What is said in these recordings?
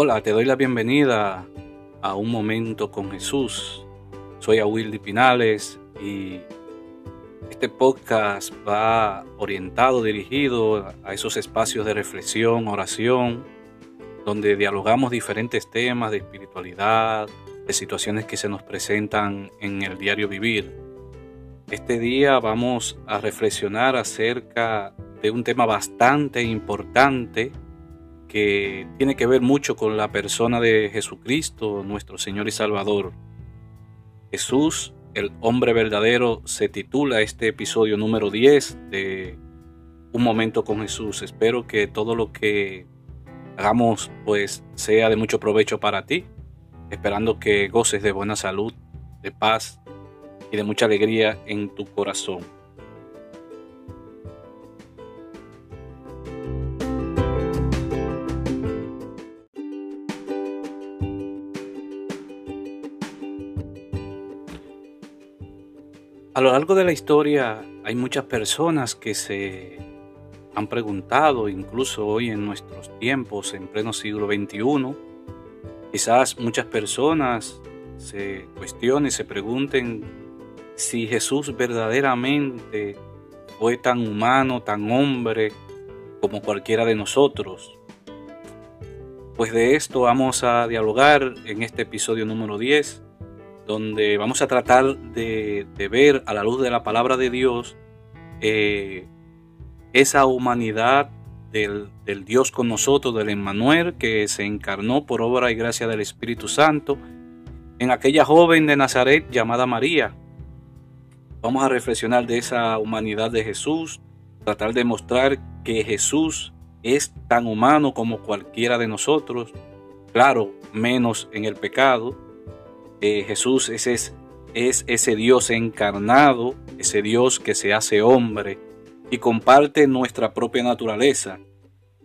Hola, te doy la bienvenida a Un Momento con Jesús. Soy Wildy Pinales y este podcast va orientado, dirigido a esos espacios de reflexión, oración, donde dialogamos diferentes temas de espiritualidad, de situaciones que se nos presentan en el diario vivir. Este día vamos a reflexionar acerca de un tema bastante importante que tiene que ver mucho con la persona de Jesucristo, nuestro Señor y Salvador. Jesús, el hombre verdadero, se titula este episodio número 10 de Un momento con Jesús. Espero que todo lo que hagamos pues sea de mucho provecho para ti, esperando que goces de buena salud, de paz y de mucha alegría en tu corazón. A lo largo de la historia hay muchas personas que se han preguntado, incluso hoy en nuestros tiempos, en pleno siglo XXI, quizás muchas personas se cuestionen, se pregunten si Jesús verdaderamente fue tan humano, tan hombre como cualquiera de nosotros. Pues de esto vamos a dialogar en este episodio número 10 donde vamos a tratar de, ver a la luz de la palabra de Dios eh, esa humanidad del, Dios con nosotros, del Emmanuel, que se encarnó por obra y gracia del Espíritu Santo en aquella joven de Nazaret llamada María. Vamos a reflexionar de esa humanidad de Jesús, tratar de mostrar que Jesús es tan humano como cualquiera de nosotros, claro, menos en el pecado, eh, Jesús es, es, es ese Dios encarnado, ese Dios que se hace hombre y comparte nuestra propia naturaleza.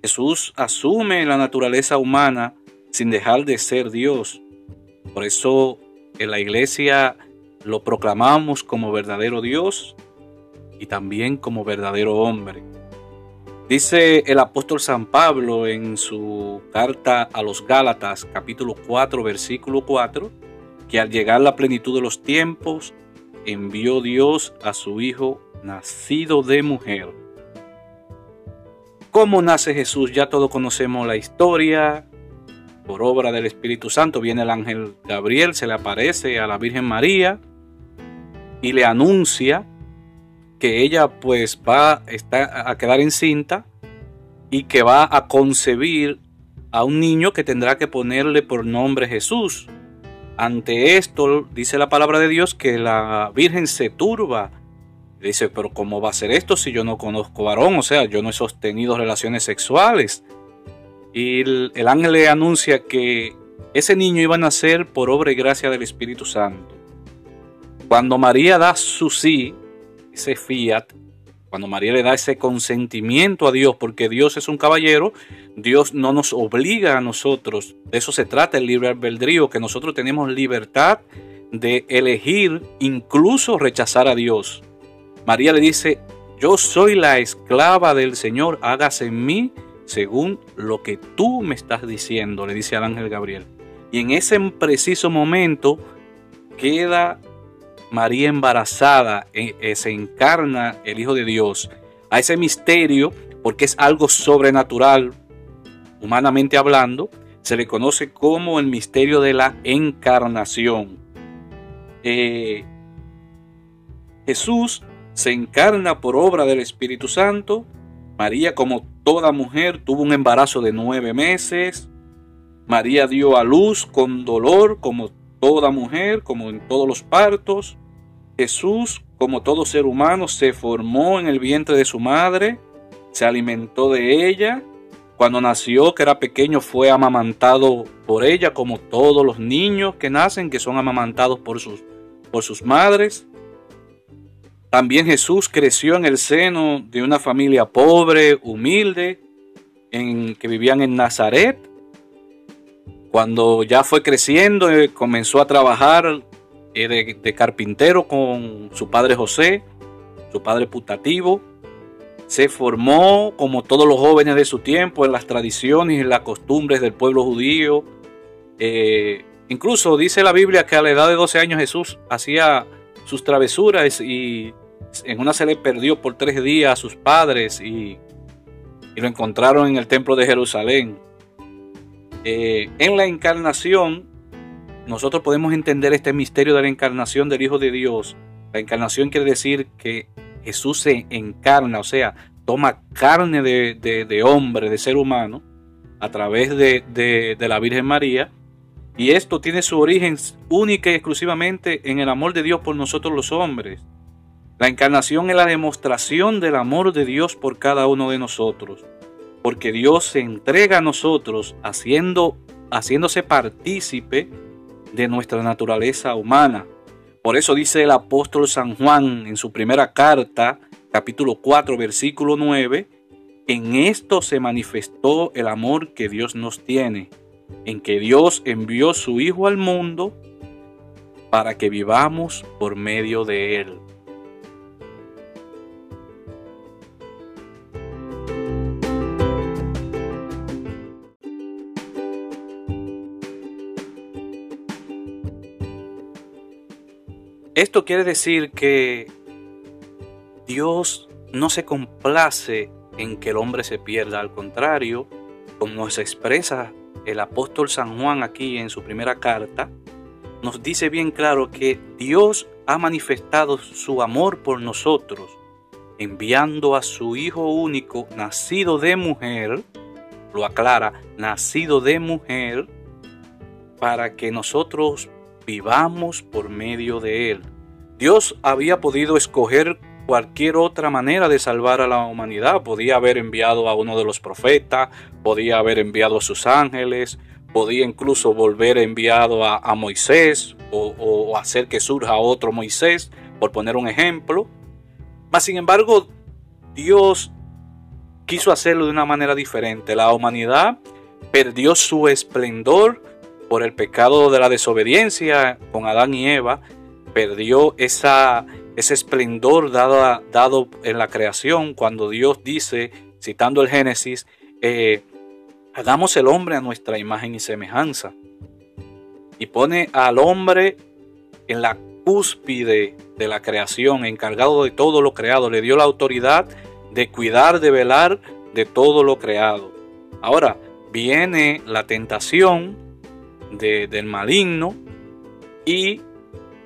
Jesús asume la naturaleza humana sin dejar de ser Dios. Por eso en la iglesia lo proclamamos como verdadero Dios y también como verdadero hombre. Dice el apóstol San Pablo en su carta a los Gálatas capítulo 4 versículo 4, que al llegar la plenitud de los tiempos, envió Dios a su Hijo nacido de mujer. ¿Cómo nace Jesús? Ya todos conocemos la historia. Por obra del Espíritu Santo viene el ángel Gabriel, se le aparece a la Virgen María y le anuncia que ella pues va a quedar encinta y que va a concebir a un niño que tendrá que ponerle por nombre Jesús. Ante esto, dice la palabra de Dios que la Virgen se turba. Dice, pero ¿cómo va a ser esto si yo no conozco varón? O sea, yo no he sostenido relaciones sexuales. Y el, ángel le anuncia que ese niño iba a nacer por obra y gracia del Espíritu Santo. Cuando María da su sí, ese fiat, cuando María le da ese consentimiento a Dios, porque Dios es un caballero, Dios no nos obliga a nosotros. De eso se trata el libre albedrío, que nosotros tenemos libertad de elegir, incluso rechazar a Dios. María le dice, yo soy la esclava del Señor, hágase en mí según lo que tú me estás diciendo, le dice al ángel Gabriel. Y en ese preciso momento queda María embarazada, eh, eh, se encarna el Hijo de Dios. A ese misterio, porque es algo sobrenatural, humanamente hablando, se le conoce como el misterio de la encarnación. Eh, Jesús se encarna por obra del Espíritu Santo. María, como toda mujer, tuvo un embarazo de nueve meses. María dio a luz con dolor, como toda mujer, como en todos los partos. Jesús, como todo ser humano, se formó en el vientre de su madre, se alimentó de ella. Cuando nació, que era pequeño, fue amamantado por ella, como todos los niños que nacen, que son amamantados por sus, por sus madres. También Jesús creció en el seno de una familia pobre, humilde, en, que vivían en Nazaret. Cuando ya fue creciendo, eh, comenzó a trabajar de, carpintero con su padre José, su padre putativo. se formó como todos los jóvenes de su tiempo en las tradiciones y las costumbres del pueblo judío. Eh, incluso dice la Biblia que a la edad de 12 años Jesús hacía sus travesuras y en una se le perdió por tres días a sus padres y, lo encontraron en el templo de Jerusalén. Eh, en la encarnación, nosotros podemos entender este misterio de la encarnación del Hijo de Dios. La encarnación quiere decir que Jesús se encarna, o sea, toma carne de, hombre, de ser humano, a través de, la Virgen María. Y esto tiene su origen única y exclusivamente en el amor de Dios por nosotros los hombres. La encarnación es la demostración del amor de Dios por cada uno de nosotros, porque Dios se entrega a nosotros haciendo, haciéndose partícipe de nuestra naturaleza humana. Por eso dice el apóstol San Juan en su primera carta, capítulo 4, versículo 9, en esto se manifestó el amor que Dios nos tiene, en que Dios envió su Hijo al mundo para que vivamos por medio de Él. Esto quiere decir que Dios no se complace en que el hombre se pierda, al contrario, como nos expresa el apóstol San Juan aquí en su primera carta, nos dice bien claro que Dios ha manifestado su amor por nosotros, enviando a su Hijo único, nacido de mujer, lo aclara, nacido de mujer, para que nosotros vivamos por medio de Él. Dios había podido escoger cualquier otra manera de salvar a la humanidad. Podía haber enviado a uno de los profetas, podía haber enviado a sus ángeles, podía incluso volver enviado a, a Moisés o, o, hacer que surja otro Moisés, por poner un ejemplo. Mas sin embargo, Dios quiso hacerlo de una manera diferente. La humanidad perdió su esplendor por el pecado de la desobediencia con Adán y Eva, perdió esa, ese esplendor dado, dado en la creación cuando Dios dice, citando el Génesis, eh, hagamos el hombre a nuestra imagen y semejanza. Y pone al hombre en la cúspide de la creación, encargado de todo lo creado. Le dio la autoridad de cuidar, de velar de todo lo creado. Ahora viene la tentación del maligno y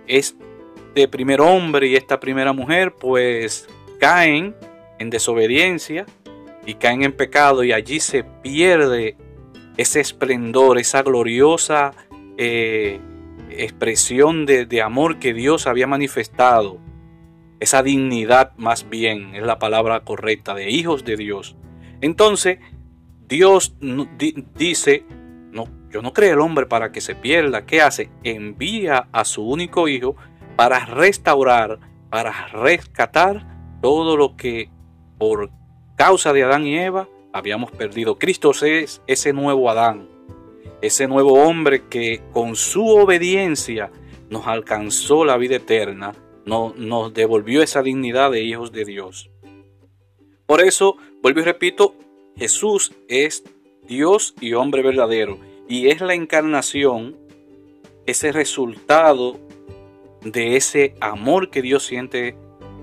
este primer hombre y esta primera mujer pues caen en desobediencia y caen en pecado y allí se pierde ese esplendor, esa gloriosa eh, expresión de, de amor que Dios había manifestado, esa dignidad más bien es la palabra correcta de hijos de Dios. Entonces Dios dice, yo no creo el hombre para que se pierda. ¿Qué hace? Envía a su único hijo para restaurar, para rescatar todo lo que por causa de Adán y Eva habíamos perdido. Cristo es ese nuevo Adán, ese nuevo hombre que con su obediencia nos alcanzó la vida eterna, nos devolvió esa dignidad de hijos de Dios. Por eso, vuelvo y repito, Jesús es Dios y hombre verdadero y es la encarnación, ese resultado de ese amor que Dios siente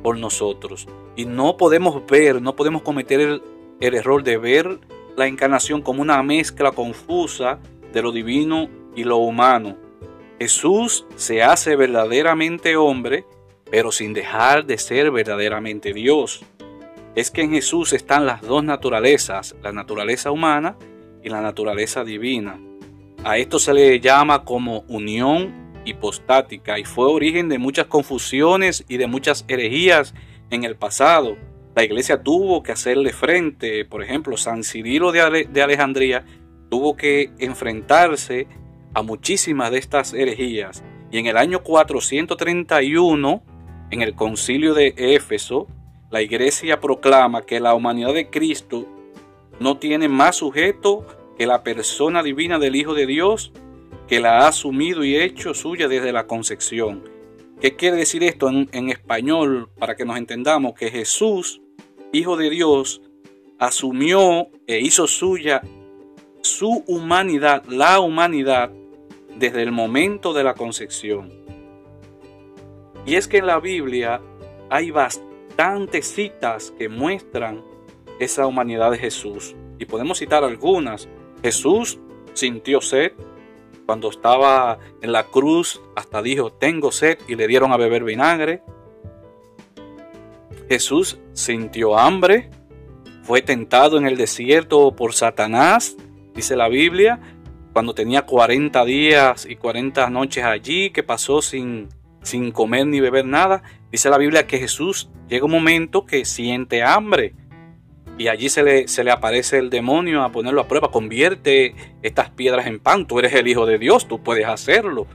por nosotros. Y no podemos ver, no podemos cometer el, error de ver la encarnación como una mezcla confusa de lo divino y lo humano. Jesús se hace verdaderamente hombre, pero sin dejar de ser verdaderamente Dios. Es que en Jesús están las dos naturalezas, la naturaleza humana y la naturaleza divina. A esto se le llama como unión hipostática y fue origen de muchas confusiones y de muchas herejías en el pasado. La iglesia tuvo que hacerle frente, por ejemplo, San Cirilo de, de Alejandría tuvo que enfrentarse a muchísimas de estas herejías. Y en el año 431, en el concilio de Éfeso, la iglesia proclama que la humanidad de Cristo no tiene más sujeto que la persona divina del Hijo de Dios, que la ha asumido y hecho suya desde la concepción. ¿Qué quiere decir esto en, español para que nos entendamos? Que Jesús Hijo de Dios, asumió e hizo suya su humanidad, la humanidad, desde el momento de la concepción. Y es que en la Biblia hay bastantes citas que muestran esa humanidad de Jesús. Y podemos citar algunas. Jesús sintió sed cuando estaba en la cruz, hasta dijo, tengo sed y le dieron a beber vinagre. Jesús sintió hambre, fue tentado en el desierto por Satanás, dice la Biblia, cuando tenía 40 días y 40 noches allí, que pasó sin, sin comer ni beber nada. Dice la Biblia que Jesús llega un momento que siente hambre y allí se le, se le aparece el demonio a ponerlo a prueba. Convierte estas piedras en pan. Tú eres el Hijo de Dios, tú puedes hacerlo.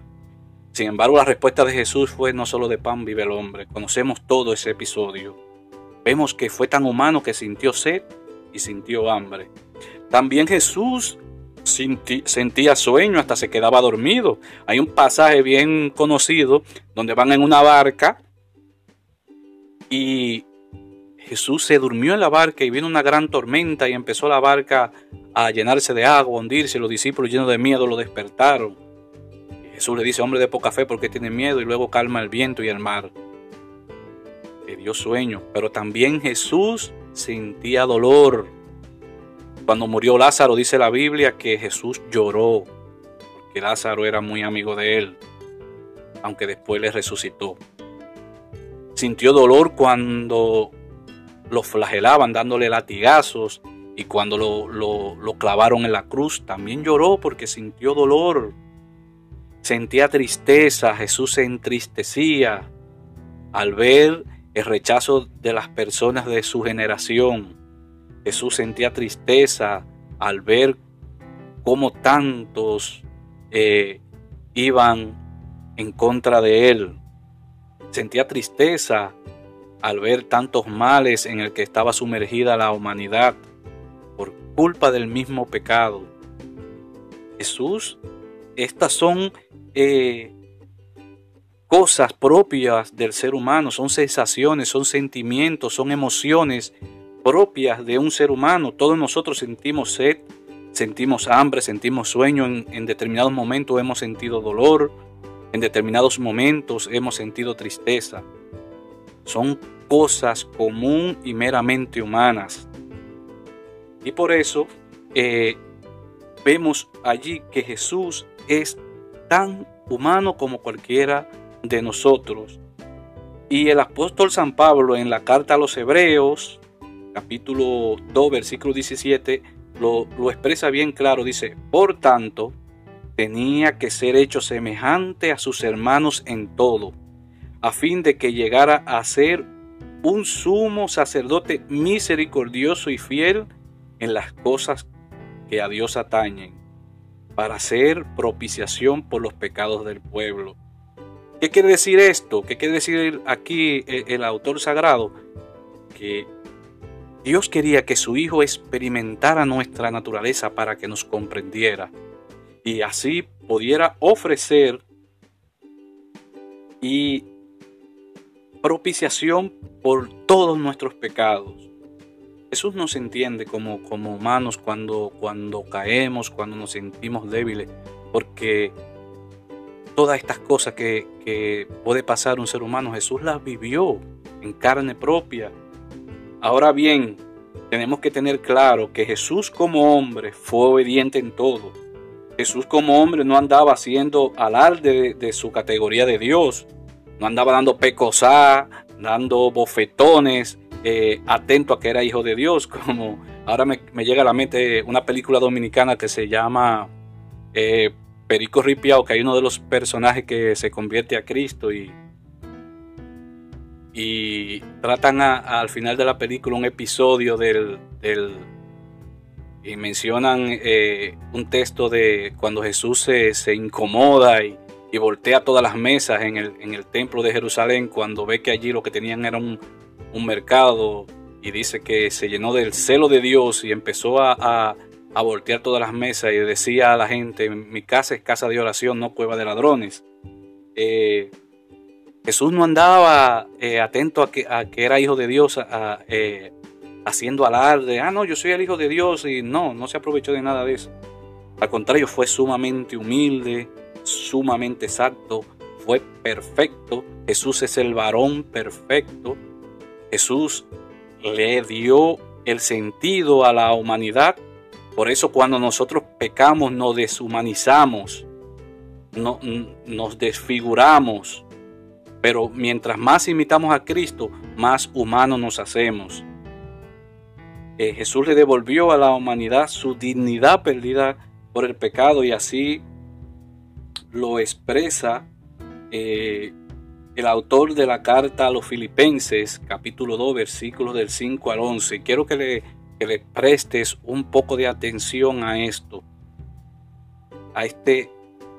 Sin embargo, la respuesta de Jesús fue no solo de pan vive el hombre. Conocemos todo ese episodio. Vemos que fue tan humano que sintió sed y sintió hambre. También Jesús sentía sueño hasta se quedaba dormido. Hay un pasaje bien conocido donde van en una barca y Jesús se durmió en la barca y vino una gran tormenta y empezó la barca a llenarse de agua, a hundirse. Los discípulos llenos de miedo lo despertaron. Jesús le dice, hombre de poca fe, ¿por qué tiene miedo? Y luego calma el viento y el mar. Le dio sueño, pero también Jesús sentía dolor. Cuando murió Lázaro, dice la Biblia que Jesús lloró, porque Lázaro era muy amigo de él, aunque después le resucitó. Sintió dolor cuando lo flagelaban dándole latigazos y cuando lo, clavaron en la cruz también lloró porque sintió dolor. Sentía tristeza, Jesús se entristecía al ver el rechazo de las personas de su generación. Jesús sentía tristeza al ver cómo tantos eh, iban en contra de él. Sentía tristeza al ver tantos males en el que estaba sumergida la humanidad por culpa del mismo pecado. Jesús, estas son eh, cosas propias del ser humano, son sensaciones, son sentimientos, son emociones propias de un ser humano. Todos nosotros sentimos sed, sentimos hambre, sentimos sueño, en, en determinados momentos hemos sentido dolor, en determinados momentos hemos sentido tristeza son cosas común y meramente humanas. Y por eso eh, vemos allí que Jesús es tan humano como cualquiera de nosotros. Y el apóstol San Pablo en la carta a los Hebreos, capítulo 2, versículo 17, lo, lo expresa bien claro. Dice, por tanto, tenía que ser hecho semejante a sus hermanos en todo a fin de que llegara a ser un sumo sacerdote misericordioso y fiel en las cosas que a Dios atañen, para hacer propiciación por los pecados del pueblo. ¿Qué quiere decir esto? ¿Qué quiere decir aquí el, autor sagrado? Que Dios quería que su Hijo experimentara nuestra naturaleza para que nos comprendiera y así pudiera ofrecer y propiciación por todos nuestros pecados. Jesús nos entiende como, como humanos cuando, cuando caemos, cuando nos sentimos débiles, porque todas estas cosas que, que puede pasar un ser humano, Jesús las vivió en carne propia. Ahora bien, tenemos que tener claro que Jesús como hombre fue obediente en todo. Jesús como hombre no andaba haciendo alarde de su categoría de Dios no andaba dando pecosá, dando bofetones, eh, atento a que era hijo de Dios, como ahora me, llega a la mente una película dominicana que se llama eh, Perico Ripiao, que hay uno de los personajes que se convierte a Cristo y, y tratan al final de la película un episodio del, y mencionan eh, un texto de cuando Jesús se, se incomoda y, y voltea todas las mesas en el, en el templo de Jerusalén cuando ve que allí lo que tenían era un, mercado y dice que se llenó del celo de Dios y empezó a, voltear todas las mesas y decía a la gente, mi casa es casa de oración, no cueva de ladrones. Eh, Jesús no andaba eh, atento a que, a que, era hijo de Dios, eh, haciendo alarde, ah, no, yo soy el Hijo de Dios y no, no se aprovechó de nada de eso. Al contrario, fue sumamente humilde, sumamente exacto, fue perfecto. Jesús es el varón perfecto. Jesús le dio el sentido a la humanidad. Por eso cuando nosotros pecamos nos deshumanizamos, no, nos desfiguramos. Pero mientras más imitamos a Cristo, más humanos nos hacemos. Eh, Jesús le devolvió a la humanidad su dignidad perdida por el pecado y así lo expresa eh, el autor de la carta a los filipenses, capítulo 2, versículos del 5 al 11. Quiero que le, le prestes un poco de atención a esto, a este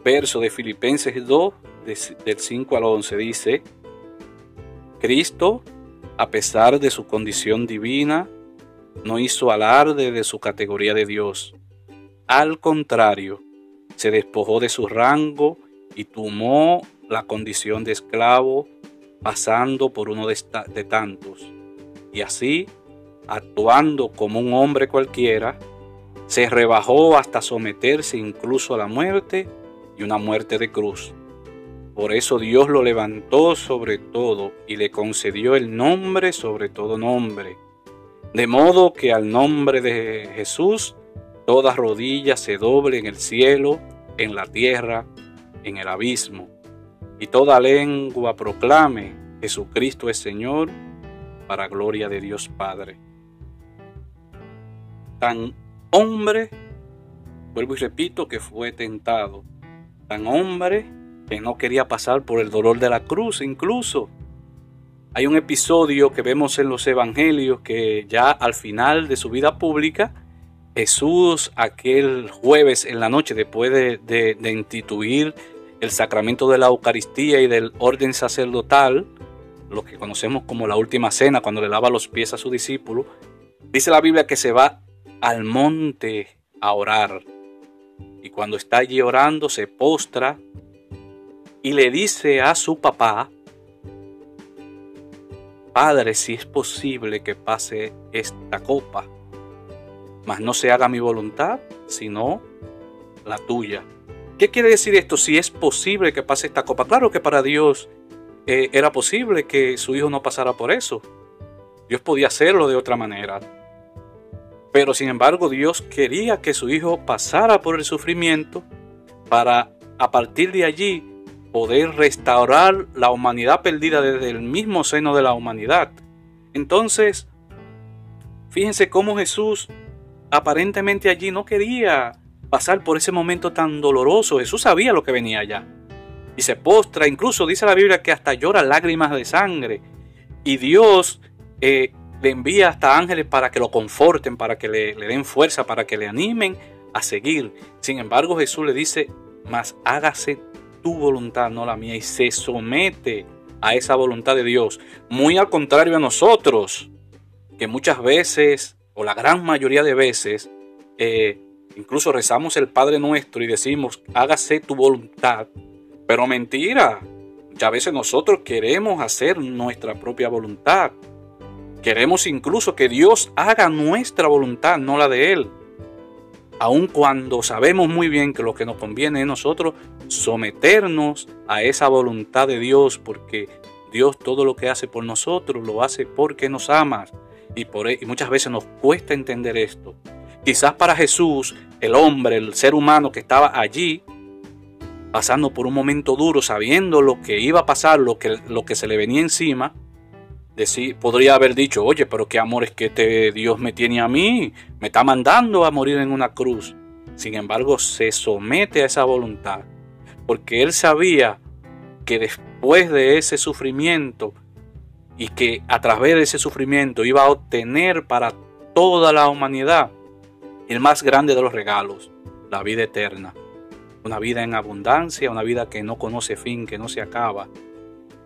verso de Filipenses 2, del 5 al 11. Dice, Cristo, a pesar de su condición divina, no hizo alarde de su categoría de Dios. Al contrario, se despojó de su rango y tomó la condición de esclavo, pasando por uno de, de tantos. Y así, actuando como un hombre cualquiera, se rebajó hasta someterse incluso a la muerte y una muerte de cruz. Por eso Dios lo levantó sobre todo y le concedió el nombre sobre todo nombre. De modo que al nombre de Jesús toda rodilla se doble en el cielo, en la tierra, en el abismo y toda lengua proclame, Jesucristo es Señor, para gloria de Dios Padre. Tan hombre, vuelvo y repito, que fue tentado, tan hombre que no quería pasar por el dolor de la cruz incluso. Hay un episodio que vemos en los evangelios que ya al final de su vida pública, Jesús aquel jueves en la noche, después de, de instituir el sacramento de la Eucaristía y del orden sacerdotal, lo que conocemos como la última cena, cuando le lava los pies a su discípulo, dice la Biblia que se va al monte a orar. Y cuando está allí orando, se postra y le dice a su papá, Padre, si es posible que pase esta copa, mas no se haga mi voluntad, sino la tuya. ¿Qué quiere decir esto? Si es posible que pase esta copa. Claro que para Dios eh, era posible que su hijo no pasara por eso. Dios podía hacerlo de otra manera. Pero sin embargo Dios quería que su hijo pasara por el sufrimiento para a partir de allí poder restaurar la humanidad perdida desde el mismo seno de la humanidad. Entonces, fíjense cómo Jesús aparentemente allí no quería pasar por ese momento tan doloroso. Jesús sabía lo que venía allá. Y se postra, incluso dice la Biblia que hasta llora lágrimas de sangre. Y Dios eh, le envía hasta ángeles para que lo conforten, para que le, den fuerza, para que le animen a seguir. Sin embargo, Jesús le dice, mas hágase tu voluntad, no la mía, y se somete a esa voluntad de Dios. Muy al contrario a nosotros, que muchas veces, o la gran mayoría de veces, eh, Incluso rezamos el Padre Nuestro y decimos, hágase tu voluntad. Pero mentira. Ya veces nosotros queremos hacer nuestra propia voluntad. Queremos incluso que Dios haga nuestra voluntad, no la de Él. Aun cuando sabemos muy bien que lo que nos conviene es nosotros someternos a esa voluntad de Dios, porque Dios todo lo que hace por nosotros lo hace porque nos ama. Y, por, e, muchas veces nos cuesta entender esto. Quizás para Jesús, el hombre, el ser humano que estaba allí, pasando por un momento duro, sabiendo lo que iba a pasar, lo que, lo que se le venía encima, podría haber dicho, oye, pero qué amor es que este Dios me tiene a mí, me está mandando a morir en una cruz. Sin embargo, se somete a esa voluntad, porque él sabía que después de ese sufrimiento y que a través de ese sufrimiento iba a obtener para toda la humanidad el más grande de los regalos, la vida eterna. Una vida en abundancia, una vida que no conoce fin, que no se acaba.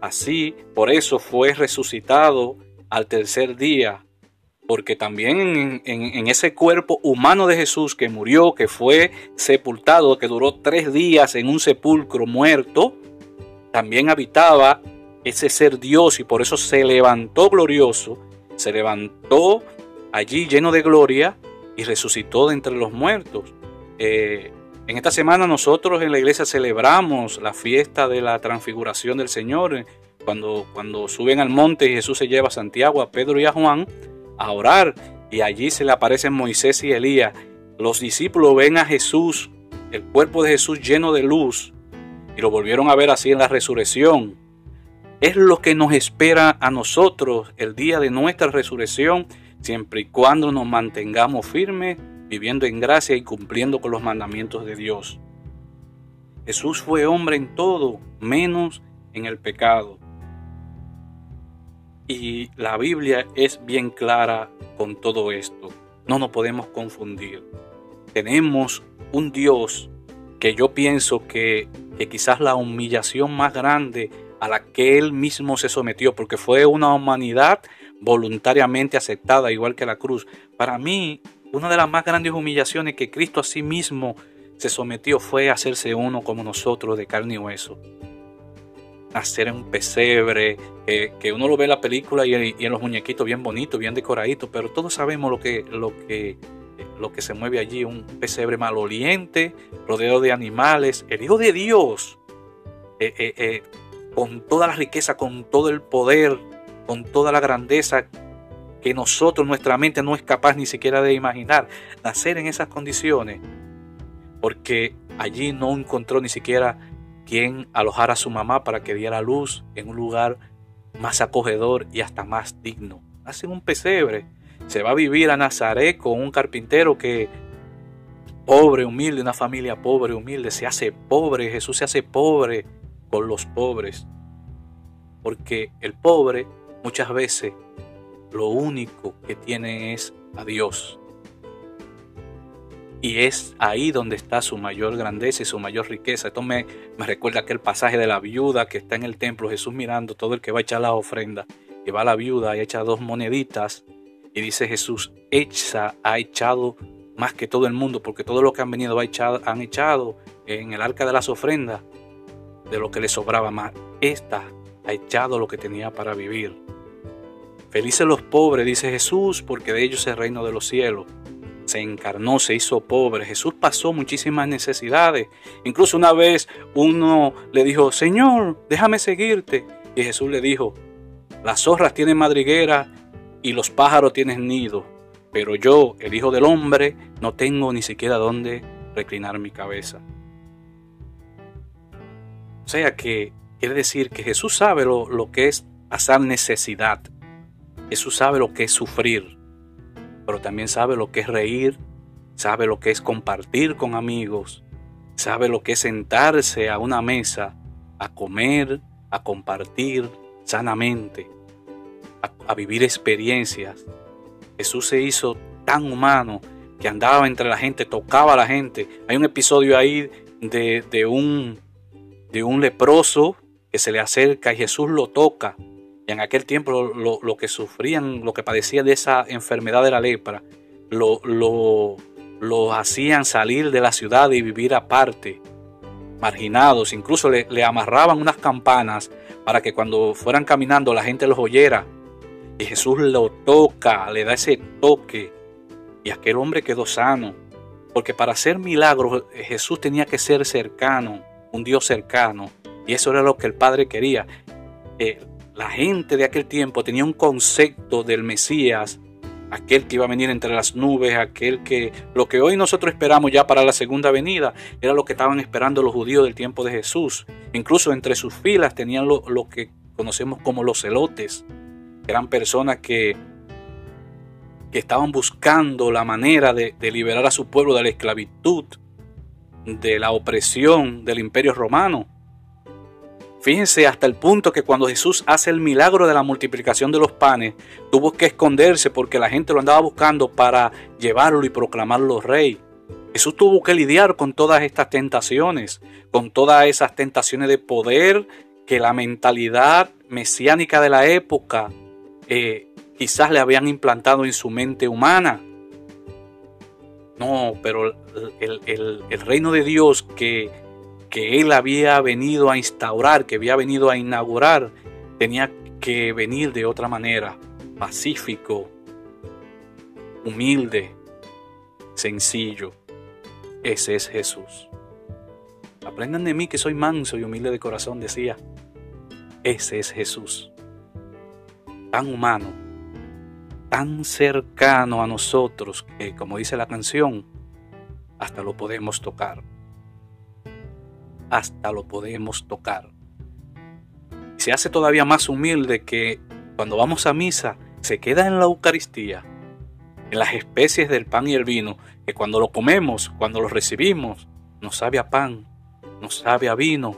Así, por eso fue resucitado al tercer día, porque también en, ese cuerpo humano de Jesús que murió, que fue sepultado, que duró tres días en un sepulcro muerto, también habitaba ese ser Dios y por eso se levantó glorioso, se levantó allí lleno de gloria y resucitó de entre los muertos. Eh, en esta semana nosotros en la iglesia celebramos la fiesta de la transfiguración del Señor, cuando, cuando suben al monte y Jesús se lleva a Santiago, a Pedro y a Juan a orar y allí se le aparecen Moisés y Elías. Los discípulos ven a Jesús, el cuerpo de Jesús lleno de luz y lo volvieron a ver así en la resurrección. Es lo que nos espera a nosotros el día de nuestra resurrección, siempre y cuando nos mantengamos firmes, viviendo en gracia y cumpliendo con los mandamientos de Dios. Jesús fue hombre en todo, menos en el pecado. Y la Biblia es bien clara con todo esto. No nos podemos confundir. Tenemos un Dios que yo pienso que, que quizás la humillación más grande a la que él mismo se sometió, porque fue una humanidad voluntariamente aceptada, igual que la cruz. Para mí, una de las más grandes humillaciones que Cristo a sí mismo se sometió fue hacerse uno como nosotros, de carne y hueso nacer en un pesebre, que uno lo ve en la película y, en los muñequitos bien bonitos, bien decoraditos, pero todos sabemos lo que, lo que, lo que se mueve allí, un pesebre maloliente, rodeado de animales, el Hijo de Dios, eh, eh, eh, con toda la riqueza, con todo el poder, con toda la grandeza que nosotros, nuestra mente no es capaz ni siquiera de imaginar, nacer en esas condiciones, porque allí no encontró ni siquiera quien alojara a su mamá para que diera luz en un lugar más acogedor y hasta más digno. Hacen un pesebre. Se va a vivir a Nazaret con un carpintero que, pobre, humilde, una familia pobre, humilde, se hace pobre. Jesús se hace pobre con los pobres. Porque el pobre muchas veces lo único que tiene es a Dios. Y es ahí donde está su mayor grandeza y su mayor riqueza. Esto me, me recuerda aquel pasaje de la viuda que está en el templo, Jesús mirando todo el que va a echar la ofrenda. Y va la viuda y echa dos moneditas. Y dice Jesús, echa, ha echado más que todo el mundo, porque todo lo que han venido han echado en el arca de las ofrendas de lo que le sobraba más. Esta ha echado lo que tenía para vivir. Felices los pobres, dice Jesús, porque de ellos es el reino de los cielos se encarnó, se hizo pobre. Jesús pasó muchísimas necesidades. Incluso una vez uno le dijo, Señor, déjame seguirte. Y Jesús le dijo, las zorras tienen madriguera y los pájaros tienen nido, pero yo, el Hijo del Hombre, no tengo ni siquiera dónde reclinar mi cabeza. O sea que quiere decir que Jesús sabe lo, lo que es pasar necesidad. Jesús sabe lo que es sufrir pero también sabe lo que es reír, sabe lo que es compartir con amigos, sabe lo que es sentarse a una mesa a comer, a compartir sanamente, a, vivir experiencias. Jesús se hizo tan humano que andaba entre la gente, tocaba a la gente. Hay un episodio ahí de, un, de un leproso que se le acerca y Jesús lo toca y en aquel tiempo lo, que sufrían, lo que padecían de esa enfermedad de la lepra, lo, lo, hacían salir de la ciudad y vivir aparte, marginados. Incluso le, le amarraban unas campanas para que cuando fueran caminando la gente los oyera. Y Jesús lo toca, le da ese toque. Y aquel hombre quedó sano. Porque para hacer milagros Jesús tenía que ser cercano, un Dios cercano. Y eso era lo que el Padre quería. Eh, la gente de aquel tiempo tenía un concepto del Mesías, aquel que iba a venir entre las nubes, aquel que lo que hoy nosotros esperamos ya para la segunda venida, era lo que estaban esperando los judíos del tiempo de Jesús. Incluso entre sus filas tenían lo, que conocemos como los celotes, eran personas que, que estaban buscando la manera de liberar a su pueblo de la esclavitud, de la opresión del imperio romano. Fíjense hasta el punto que cuando Jesús hace el milagro de la multiplicación de los panes, tuvo que esconderse porque la gente lo andaba buscando para llevarlo y proclamarlo rey. Jesús tuvo que lidiar con todas estas tentaciones, con todas esas tentaciones de poder que la mentalidad mesiánica de la época eh, quizás le habían implantado en su mente humana. No, pero el, el reino de Dios que que él había venido a instaurar, que había venido a inaugurar, tenía que venir de otra manera, pacífico, humilde, sencillo. Ese es Jesús. Aprendan de mí que soy manso y humilde de corazón, decía. Ese es Jesús. Tan humano, tan cercano a nosotros que, como dice la canción, hasta lo podemos tocar. Hasta lo podemos tocar. Se hace todavía más humilde que cuando vamos a misa se queda en la Eucaristía, en las especies del pan y el vino, que cuando lo comemos, cuando lo recibimos, nos sabe a pan, nos sabe a vino,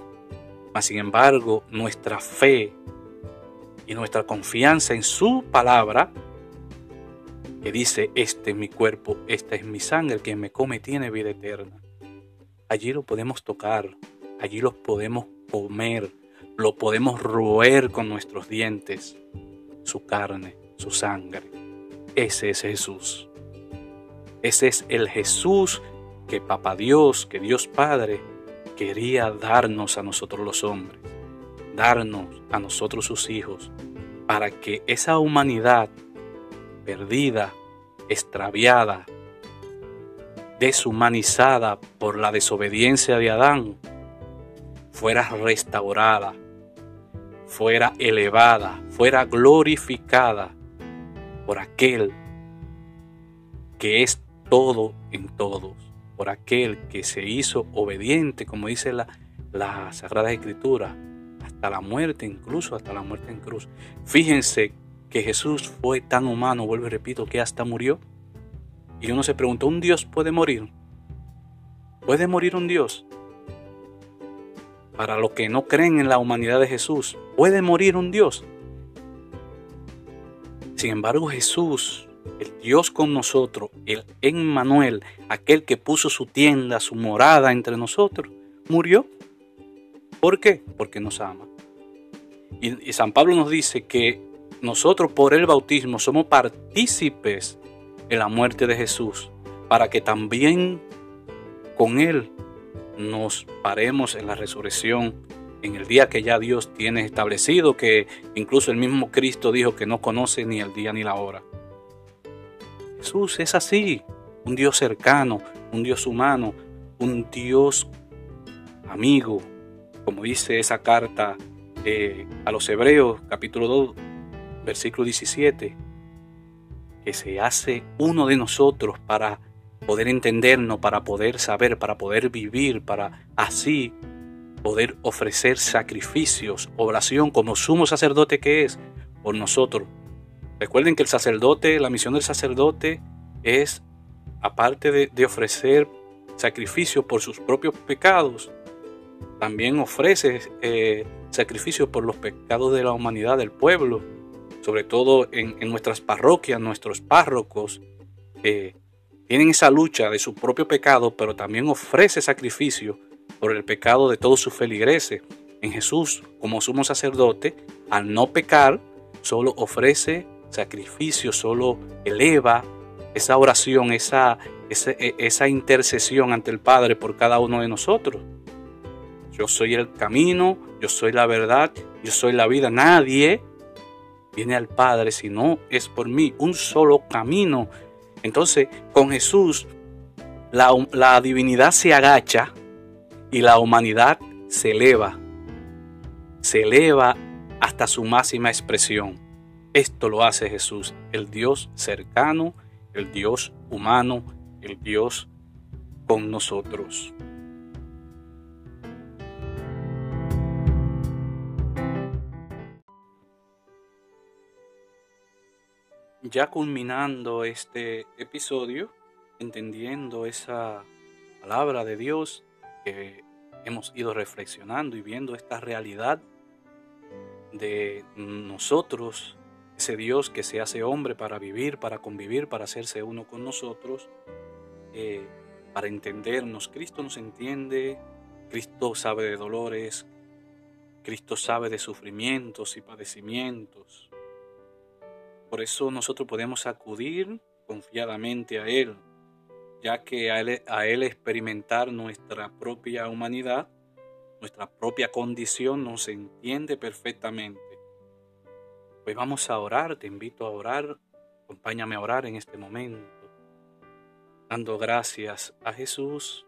mas sin embargo nuestra fe y nuestra confianza en su palabra, que dice, este es mi cuerpo, esta es mi sangre, que me come tiene vida eterna. Allí lo podemos tocar, allí lo podemos comer, lo podemos roer con nuestros dientes, su carne su sangre. Ese es Jesús. Ese es el Jesús que Papá Dios, que Dios Padre quería darnos a nosotros los hombres, darnos a nosotros sus hijos, para que esa humanidad perdida, extraviada, deshumanizada por la desobediencia de Adán, fuera restaurada, fuera elevada, fuera glorificada por aquel que es todo en todos, por aquel que se hizo obediente, como dice la, Sagrada Escritura, hasta la muerte, incluso hasta la muerte en cruz. Fíjense que Jesús fue tan humano, vuelvo y repito, que hasta murió. Y uno se preguntó, ¿un Dios puede morir? ¿Puede morir un Dios? Para los que no creen en la humanidad de Jesús, ¿puede morir un Dios? Sin embargo, Jesús, el Dios con nosotros, el Emmanuel, aquel que puso su tienda, su morada entre nosotros, murió. ¿Por qué? Porque nos ama. Y, y San Pablo nos dice que nosotros por el bautismo somos partícipes en la muerte de Jesús, para que también con Él nos paremos en la resurrección en el día que ya Dios tiene establecido, que incluso el mismo Cristo dijo que no conoce ni el día ni la hora. Jesús es así, un Dios cercano, un Dios humano, un Dios amigo, como dice esa carta eh, a los Hebreos capítulo 2, versículo 17, que se hace uno de nosotros para poder entendernos, para poder saber, para poder vivir, para así poder ofrecer sacrificios, oración como sumo sacerdote que es por nosotros. Recuerden que el sacerdote, la misión del sacerdote es, aparte de, ofrecer sacrificio por sus propios pecados, también ofrece eh, sacrificio por los pecados de la humanidad, del pueblo, sobre todo en, nuestras parroquias, nuestros párrocos, tienen esa lucha de su propio pecado, pero también ofrece sacrificio por el pecado de todos sus feligreses. En Jesús, como sumo sacerdote, al no pecar, solo ofrece sacrificio, solo eleva esa oración, esa, e, esa, intercesión ante el Padre por cada uno de nosotros. Yo soy el camino, yo soy la verdad, yo soy la vida. Nadie viene al Padre si no es por mí. Un solo camino. Entonces, con Jesús, la, la divinidad se agacha y la humanidad se eleva, se eleva hasta su máxima expresión. Esto lo hace Jesús, el Dios cercano, el Dios humano, el Dios con nosotros. Ya culminando este episodio, entendiendo esa palabra de Dios, que hemos ido reflexionando y viendo esta realidad de nosotros, ese Dios que se hace hombre para vivir, para convivir, para hacerse uno con nosotros, eh, para entendernos. Cristo nos entiende, Cristo sabe de dolores, Cristo sabe de sufrimientos y padecimientos. Por eso nosotros podemos acudir confiadamente a Él, ya que a él, experimentar nuestra propia humanidad, nuestra propia condición, nos entiende perfectamente. Pues vamos a orar, te invito a orar Acompáñame a orar en este momento, dando gracias a Jesús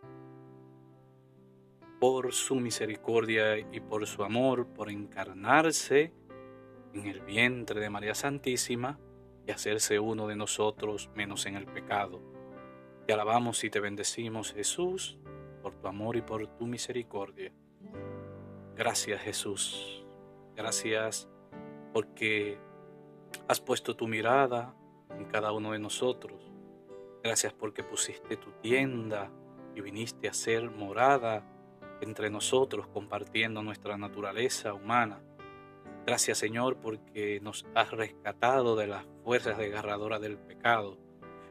por su misericordia y por su amor, por encarnarse en el vientre de María Santísima y hacerse uno de nosotros menos en el pecado. Te alabamos y te bendecimos, Jesús, por tu amor y por tu misericordia. Gracias, Jesús. Gracias porque has puesto tu mirada en cada uno de nosotros. Gracias porque pusiste tu tienda y viniste a ser morada entre nosotros compartiendo nuestra naturaleza humana. Gracias Señor porque nos has rescatado de las fuerzas desgarradoras del pecado,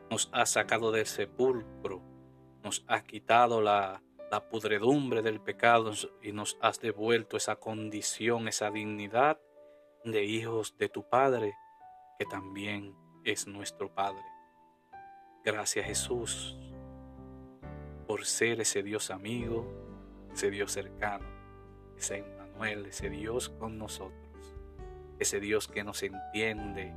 nos has sacado del sepulcro, nos has quitado la, pudredumbre del pecado y nos has devuelto esa condición, esa dignidad de hijos de tu Padre, que también es nuestro Padre. Gracias Jesús por ser ese Dios amigo, ese Dios cercano, ese Emmanuel, ese Dios con nosotros ese Dios que nos entiende,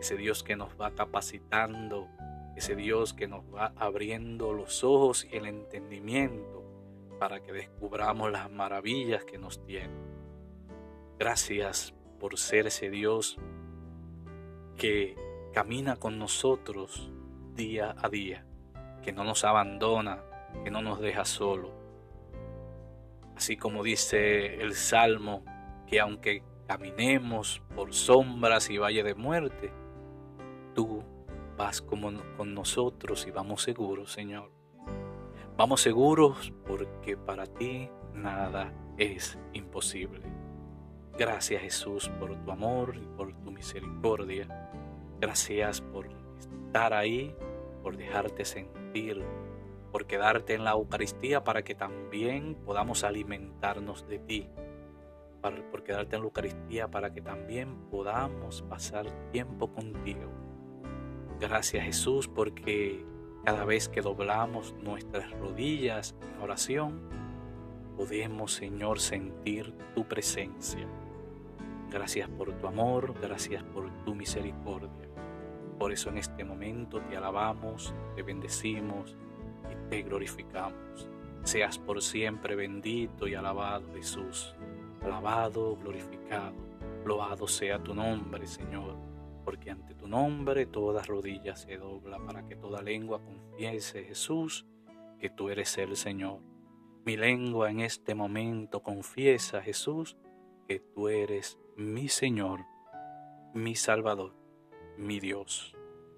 ese Dios que nos va capacitando, ese Dios que nos va abriendo los ojos y el entendimiento para que descubramos las maravillas que nos tiene. Gracias por ser ese Dios que camina con nosotros día a día, que no nos abandona, que no nos deja solo. Así como dice el Salmo, que aunque caminemos por sombras y valle de muerte, tú vas como con nosotros y vamos seguros, Señor. Vamos seguros porque para ti nada es imposible. Gracias Jesús por tu amor y por tu misericordia. Gracias por estar ahí, por dejarte sentir, por quedarte en la Eucaristía para que también podamos alimentarnos de ti por quedarte en la Eucaristía para que también podamos pasar tiempo contigo. Gracias Jesús porque cada vez que doblamos nuestras rodillas en oración, podemos Señor sentir tu presencia. Gracias por tu amor, gracias por tu misericordia. Por eso en este momento te alabamos, te bendecimos y te glorificamos. Seas por siempre bendito y alabado Jesús alabado, glorificado, loado sea tu nombre, Señor, porque ante tu nombre toda rodilla se dobla para que toda lengua confiese, Jesús, que tú eres el Señor. Mi lengua en este momento confiesa, Jesús, que tú eres mi Señor, mi Salvador, mi Dios.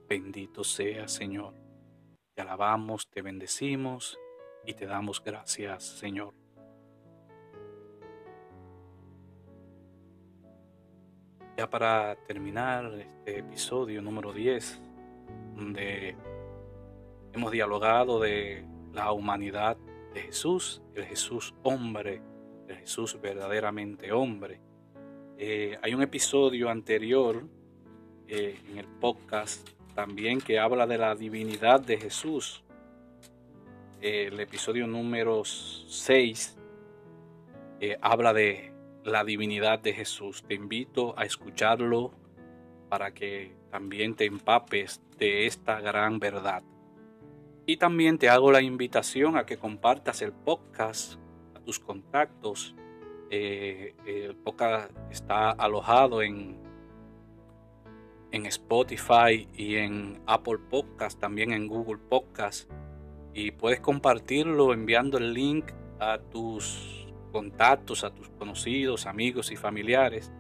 Bendito sea, Señor. Te alabamos, te bendecimos y te damos gracias, Señor. Ya para terminar este episodio número 10, donde hemos dialogado de la humanidad de Jesús, el Jesús hombre, el Jesús verdaderamente hombre. Eh, hay un episodio anterior eh, en el podcast también que habla de la divinidad de Jesús. el episodio número 6 eh, habla de la divinidad de Jesús. Te invito a escucharlo para que también te empapes de esta gran verdad. Y también te hago la invitación a que compartas el podcast a tus contactos. Eh, el podcast está alojado en, en Spotify y en Apple Podcast, también en Google Podcast. Y puedes compartirlo enviando el link a tus contactos, a tus conocidos, amigos y familiares.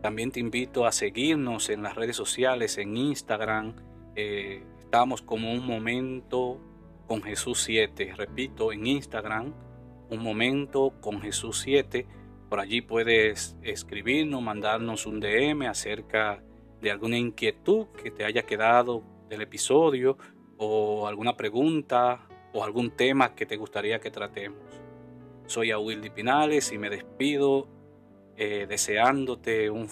También te invito a seguirnos en las redes sociales, en Instagram. Eh, estamos como un momento con Jesús 7. Repito, en Instagram, un momento con Jesús 7. Por allí puedes escribirnos, mandarnos un DM acerca de alguna inquietud que te haya quedado del episodio o alguna pregunta o algún tema que te gustaría que tratemos. Soy Wildy Pinales y me despido eh, deseándote un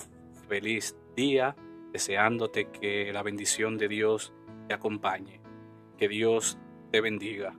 feliz día, deseándote que la bendición de Dios te acompañe. Que Dios te bendiga.